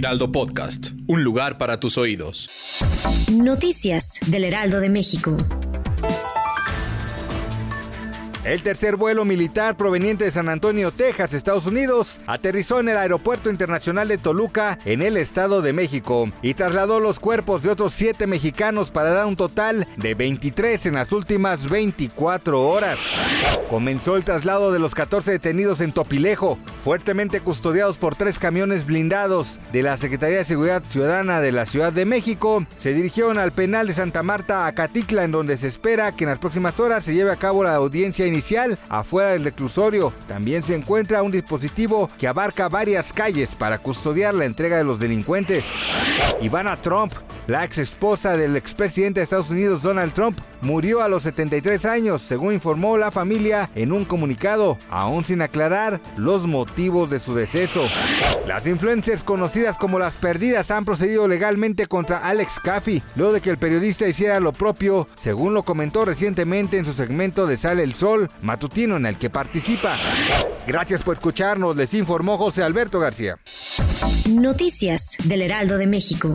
Heraldo Podcast, un lugar para tus oídos. Noticias del Heraldo de México. El tercer vuelo militar proveniente de San Antonio, Texas, Estados Unidos, aterrizó en el Aeropuerto Internacional de Toluca, en el Estado de México, y trasladó los cuerpos de otros siete mexicanos para dar un total de 23 en las últimas 24 horas. Comenzó el traslado de los 14 detenidos en Topilejo, fuertemente custodiados por tres camiones blindados de la Secretaría de Seguridad Ciudadana de la Ciudad de México. Se dirigieron al penal de Santa Marta, Acatitla, en donde se espera que en las próximas horas se lleve a cabo la audiencia inicial afuera del reclusorio. También se encuentra un dispositivo que abarca varias calles para custodiar la entrega de los delincuentes. Ivana Trump, la ex esposa del expresidente de Estados Unidos Donald Trump, murió a los 73 años, según informó la familia en un comunicado, aún sin aclarar los motivos de su deceso. Las influencers conocidas como las perdidas han procedido legalmente contra Alex Caffey, luego de que el periodista hiciera lo propio, según lo comentó recientemente en su segmento de Sale el Sol matutino en el que participa. Gracias por escucharnos, les informó José Alberto García. Noticias del Heraldo de México.